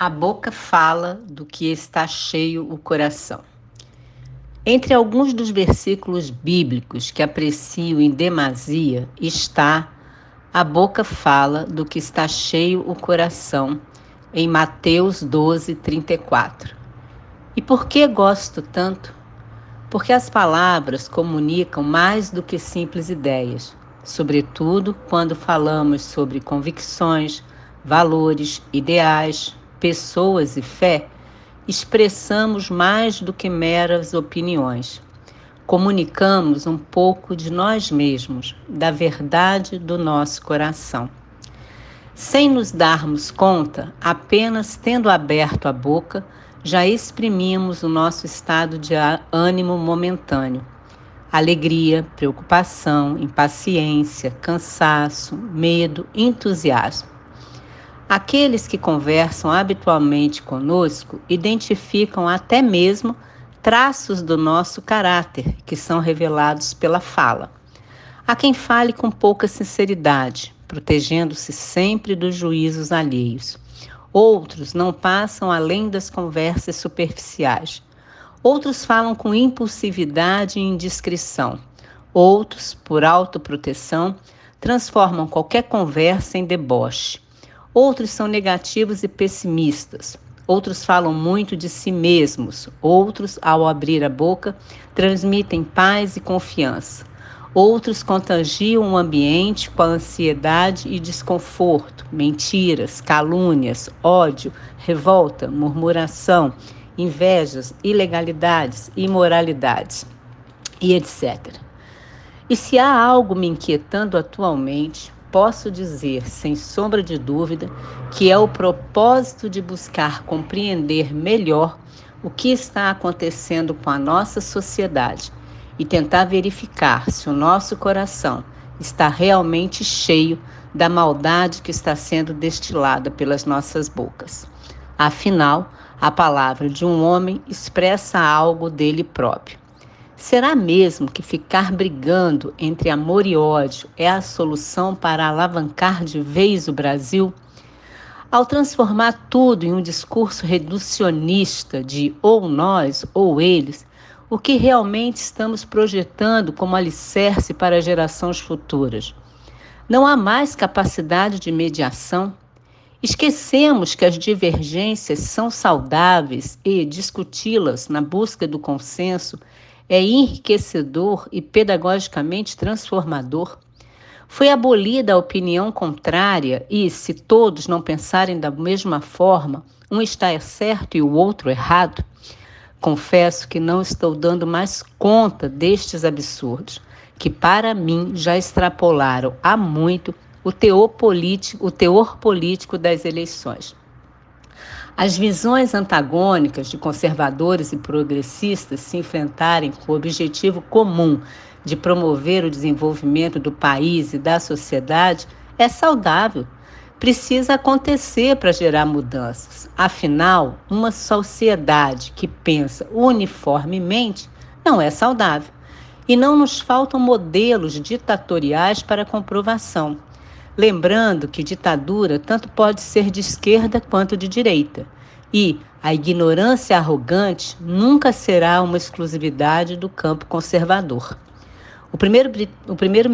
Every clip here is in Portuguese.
A boca fala do que está cheio o coração. Entre alguns dos versículos bíblicos que aprecio em demasia está a boca fala do que está cheio o coração, em Mateus 12, 34. E por que gosto tanto? Porque as palavras comunicam mais do que simples ideias, sobretudo quando falamos sobre convicções, valores, ideais, pessoas e fé, expressamos mais do que meras opiniões. Comunicamos um pouco de nós mesmos, da verdade do nosso coração. Sem nos darmos conta, apenas tendo aberto a boca, já exprimimos o nosso estado de ânimo momentâneo. Alegria, preocupação, impaciência, cansaço, medo, entusiasmo. Aqueles que conversam habitualmente conosco identificam até mesmo traços do nosso caráter que são revelados pela fala. Há quem fale com pouca sinceridade, protegendo-se sempre dos juízos alheios. Outros não passam além das conversas superficiais. Outros falam com impulsividade e indiscrição. Outros, por autoproteção, transformam qualquer conversa em deboche. Outros são negativos e pessimistas. Outros falam muito de si mesmos. Outros, ao abrir a boca, transmitem paz e confiança. Outros contagiam o ambiente com ansiedade e desconforto, mentiras, calúnias, ódio, revolta, murmuração, invejas, ilegalidades, imoralidades e etc. E se há algo me inquietando atualmente, posso dizer, sem sombra de dúvida, que é o propósito de buscar compreender melhor o que está acontecendo com a nossa sociedade e tentar verificar se o nosso coração está realmente cheio da maldade que está sendo destilada pelas nossas bocas. Afinal, a palavra de um homem expressa algo dele próprio. Será mesmo que ficar brigando entre amor e ódio é a solução para alavancar de vez o Brasil? Ao transformar tudo em um discurso reducionista de ou nós ou eles, o que realmente estamos projetando como alicerce para gerações futuras? Não há mais capacidade de mediação? Esquecemos que as divergências são saudáveis e discuti-las na busca do consenso é enriquecedor e pedagogicamente transformador. Foi abolida a opinião contrária e, se todos não pensarem da mesma forma, um está certo e o outro errado? Confesso que não estou dando mais conta destes absurdos, que para mim já extrapolaram há muito o teor político, o teor político das eleições. As visões antagônicas de conservadores e progressistas se enfrentarem com o objetivo comum de promover o desenvolvimento do país e da sociedade é saudável. Precisa acontecer para gerar mudanças. Afinal, uma sociedade que pensa uniformemente não é saudável. E não nos faltam modelos ditatoriais para comprovação. Lembrando que ditadura tanto pode ser de esquerda quanto de direita. E a ignorância arrogante nunca será uma exclusividade do campo conservador. O primeiro-ministro primeiro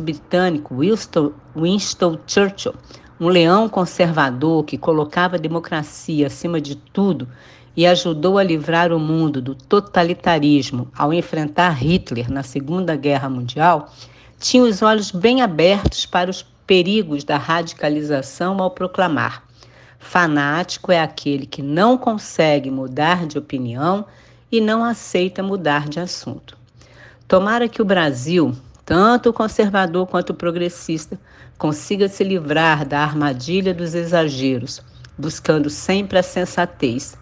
britânico Winston, Winston Churchill, um leão conservador que colocava a democracia acima de tudo e ajudou a livrar o mundo do totalitarismo ao enfrentar Hitler na Segunda Guerra Mundial, tinha os olhos bem abertos para os perigos da radicalização ao proclamar: fanático é aquele que não consegue mudar de opinião e não aceita mudar de assunto. Tomara que o Brasil, tanto o conservador quanto o progressista, consiga se livrar da armadilha dos exageros, buscando sempre a sensatez,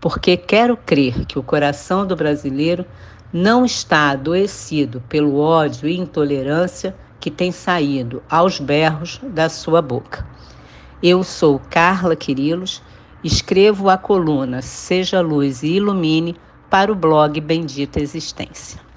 porque quero crer que o coração do brasileiro não está adoecido pelo ódio e intolerância que tem saído aos berros da sua boca. Eu sou Carla Quirilos, escrevo a coluna Seja Luz e Ilumine para o blog Bendita Existência.